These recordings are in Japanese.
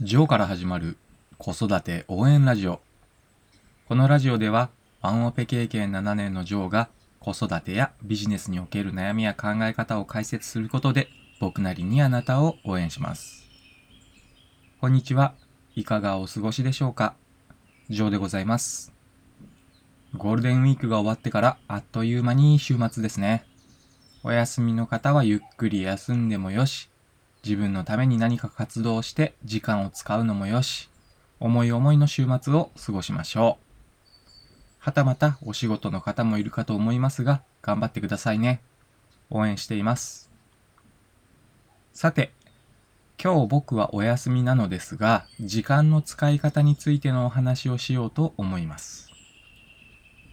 ジョーから始まる子育て応援ラジオ。このラジオでは、ワンオペ経験7年のジョーが子育てやビジネスにおける悩みや考え方を解説することで、僕なりにあなたを応援します。こんにちは。いかがお過ごしでしょうか？ジョーでございます。ゴールデンウィークが終わってからあっという間に週末ですね。お休みの方はゆっくり休んでもよし、自分のために何か活動して時間を使うのもよし、思い思いの週末を過ごしましょう。はたまたお仕事の方もいるかと思いますが、頑張ってくださいね。応援しています。さて、今日僕はお休みなのですが、時間の使い方についてのお話をしようと思います。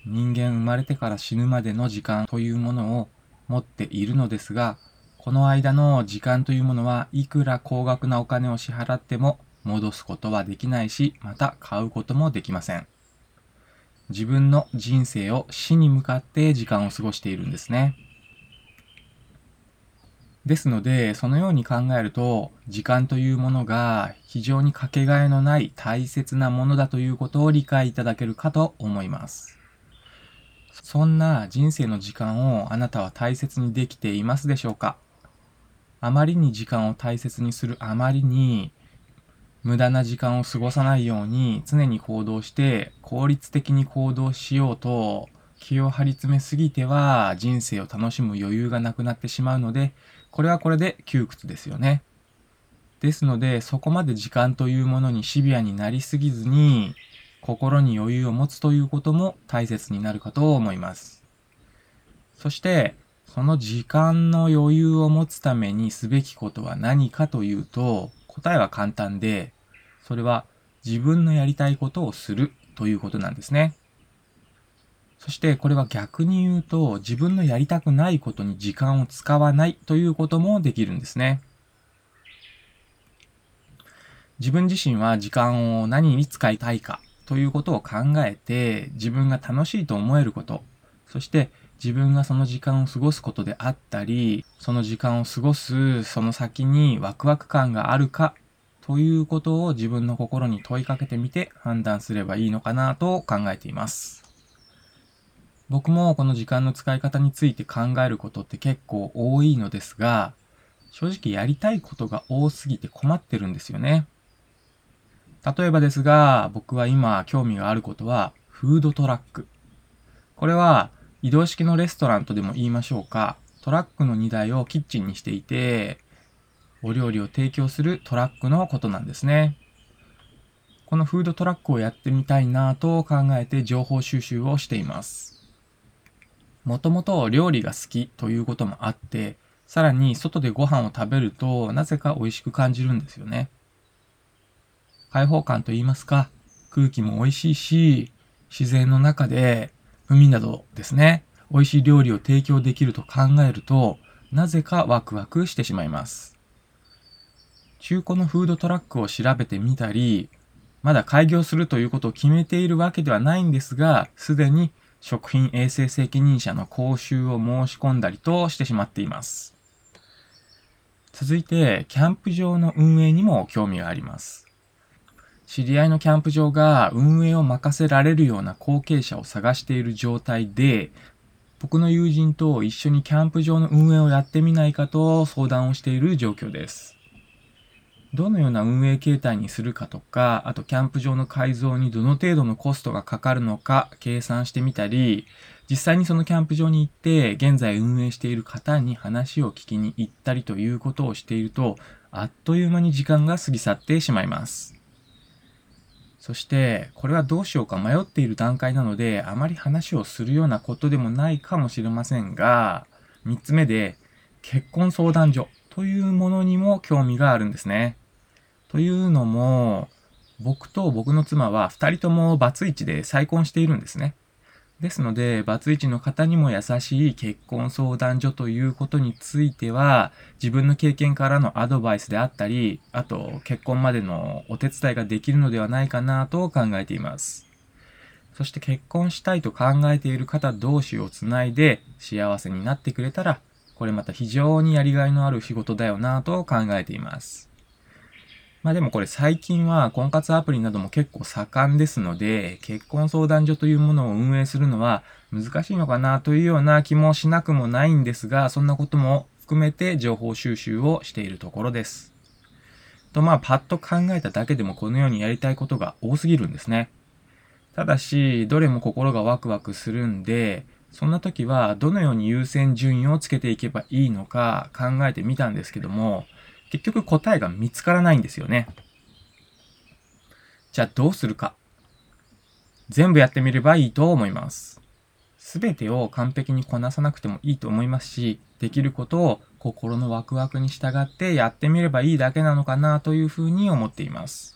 人間生まれてから死ぬまでの時間というものを持っているのですが、この間の時間というものはいくら高額なお金を支払っても戻すことはできないし、また買うこともできません。自分の人生を死に向かって時間を過ごしているんですね。ですので、そのように考えると、時間というものが非常にかけがえのない大切なものだということを理解いただけるかと思います。そんな人生の時間をあなたは大切にできていますでしょうか？あまりに時間を大切にするあまりに無駄な時間を過ごさないように常に行動して効率的に行動しようと気を張り詰めすぎては人生を楽しむ余裕がなくなってしまうのでこれはこれで窮屈ですよね。ですのでそこまで時間というものにシビアになりすぎずに心に余裕を持つということも大切になるかと思います。そしてその時間の余裕を持つためにすべきことは何かというと、答えは簡単で、それは自分のやりたいことをするということなんですね。そしてこれは逆に言うと、自分のやりたくないことに時間を使わないということもできるんですね。自分自身は時間を何に使いたいかということを考えて、自分が楽しいと思えること、そして自分がその時間を過ごすことであったり、その時間を過ごすその先にワクワク感があるかということを自分の心に問いかけてみて判断すればいいのかなと考えています。僕もこの時間の使い方について考えることって結構多いのですが、正直やりたいことが多すぎて困ってるんですよね。例えばですが、僕は今興味があることはフードトラック。これは移動式のレストランとでも言いましょうか、トラックの荷台をキッチンにしていて、お料理を提供するトラックのことなんですね。このフードトラックをやってみたいなと考えて情報収集をしています。もともと料理が好きということもあって、さらに外でご飯を食べるとなぜか美味しく感じるんですよね。開放感と言いますか、空気も美味しいし、自然の中で海などですね、美味しい料理を提供できると考えると、なぜかワクワクしてしまいます。中古のフードトラックを調べてみたり、まだ開業するということを決めているわけではないんですが、すでに食品衛生責任者の講習を申し込んだりとしてしまっています。続いて、キャンプ場の運営にも興味があります。知り合いのキャンプ場が運営を任せられるような後継者を探している状態で、僕の友人と一緒にキャンプ場の運営をやってみないかと相談をしている状況です。どのような運営形態にするかとか、あとキャンプ場の改造にどの程度のコストがかかるのか計算してみたり、実際にそのキャンプ場に行って現在運営している方に話を聞きに行ったりということをしていると、あっという間に時間が過ぎ去ってしまいます。そして、これはどうしようか迷っている段階なので、あまり話をするようなことでもないかもしれませんが、3つ目で、結婚相談所というものにも興味があるんですね。というのも、僕と僕の妻は2人ともバツイチで再婚しているんですね。ですので、バツイチの方にも優しい結婚相談所ということについては、自分の経験からのアドバイスであったり、あと結婚までのお手伝いができるのではないかなと考えています。そして結婚したいと考えている方同士をつないで幸せになってくれたら、これまた非常にやりがいのある仕事だよなと考えています。まあでもこれ最近は婚活アプリなども結構盛んですので、結婚相談所というものを運営するのは難しいのかなというような気もしなくもないんですが、そんなことも含めて情報収集をしているところです。とまあパッと考えただけでもこのようにやりたいことが多すぎるんですね。ただし、どれも心がワクワクするんで、そんな時はどのように優先順位をつけていけばいいのか考えてみたんですけども、結局答えが見つからないんですよね。じゃあどうするか。全部やってみればいいと思います。すべてを完璧にこなさなくてもいいと思いますし、できることを心のワクワクに従ってやってみればいいだけなのかなというふうに思っています。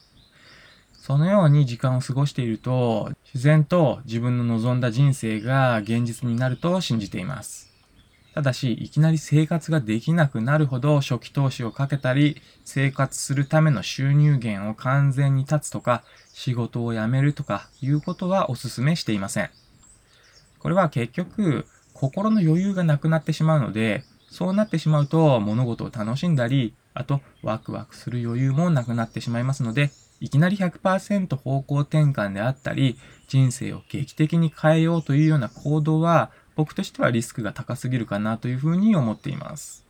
そのように時間を過ごしていると、自然と自分の望んだ人生が現実になると信じています。ただし、いきなり生活ができなくなるほど初期投資をかけたり、生活するための収入源を完全に断つとか、仕事を辞めるとかいうことはお勧めしていません。これは結局、心の余裕がなくなってしまうので、そうなってしまうと物事を楽しんだり、あとワクワクする余裕もなくなってしまいますので、いきなり100%方向転換であったり、人生を劇的に変えようというような行動は僕としてはリスクが高すぎるかなというふうに思っています。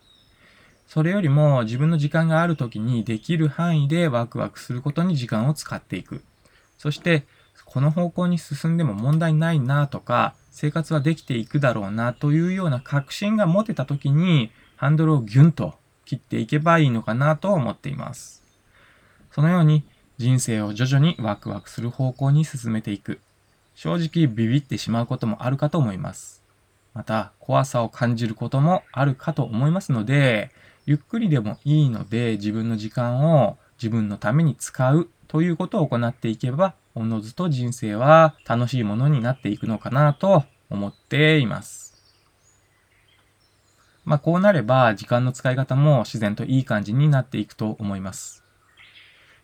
それよりも自分の時間がある時にできる範囲でワクワクすることに時間を使っていく。そして、この方向に進んでも問題ないなとか、生活はできていくだろうなというような確信が持てた時に、ハンドルをギュンと切っていけばいいのかなと思っています。そのように人生を徐々にワクワクする方向に進めていく。正直ビビってしまうこともあるかと思います。また怖さを感じることもあるかと思いますので、ゆっくりでもいいので自分の時間を自分のために使うということを行っていけば、おのずと人生は楽しいものになっていくのかなと思っています。まあこうなれば時間の使い方も自然といい感じになっていくと思います。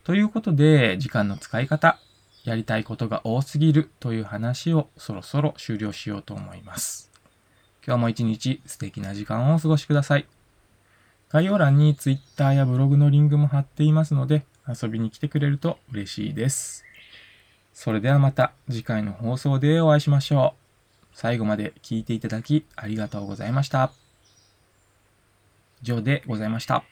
ということで時間の使い方、やりたいことが多すぎるという話をそろそろ終了しようと思います。今日も一日素敵な時間をお過ごしください。概要欄に Twitter やブログのリンクも貼っていますので遊びに来てくれると嬉しいです。それではまた次回の放送でお会いしましょう。最後まで聞いていただきありがとうございました。以上でございました。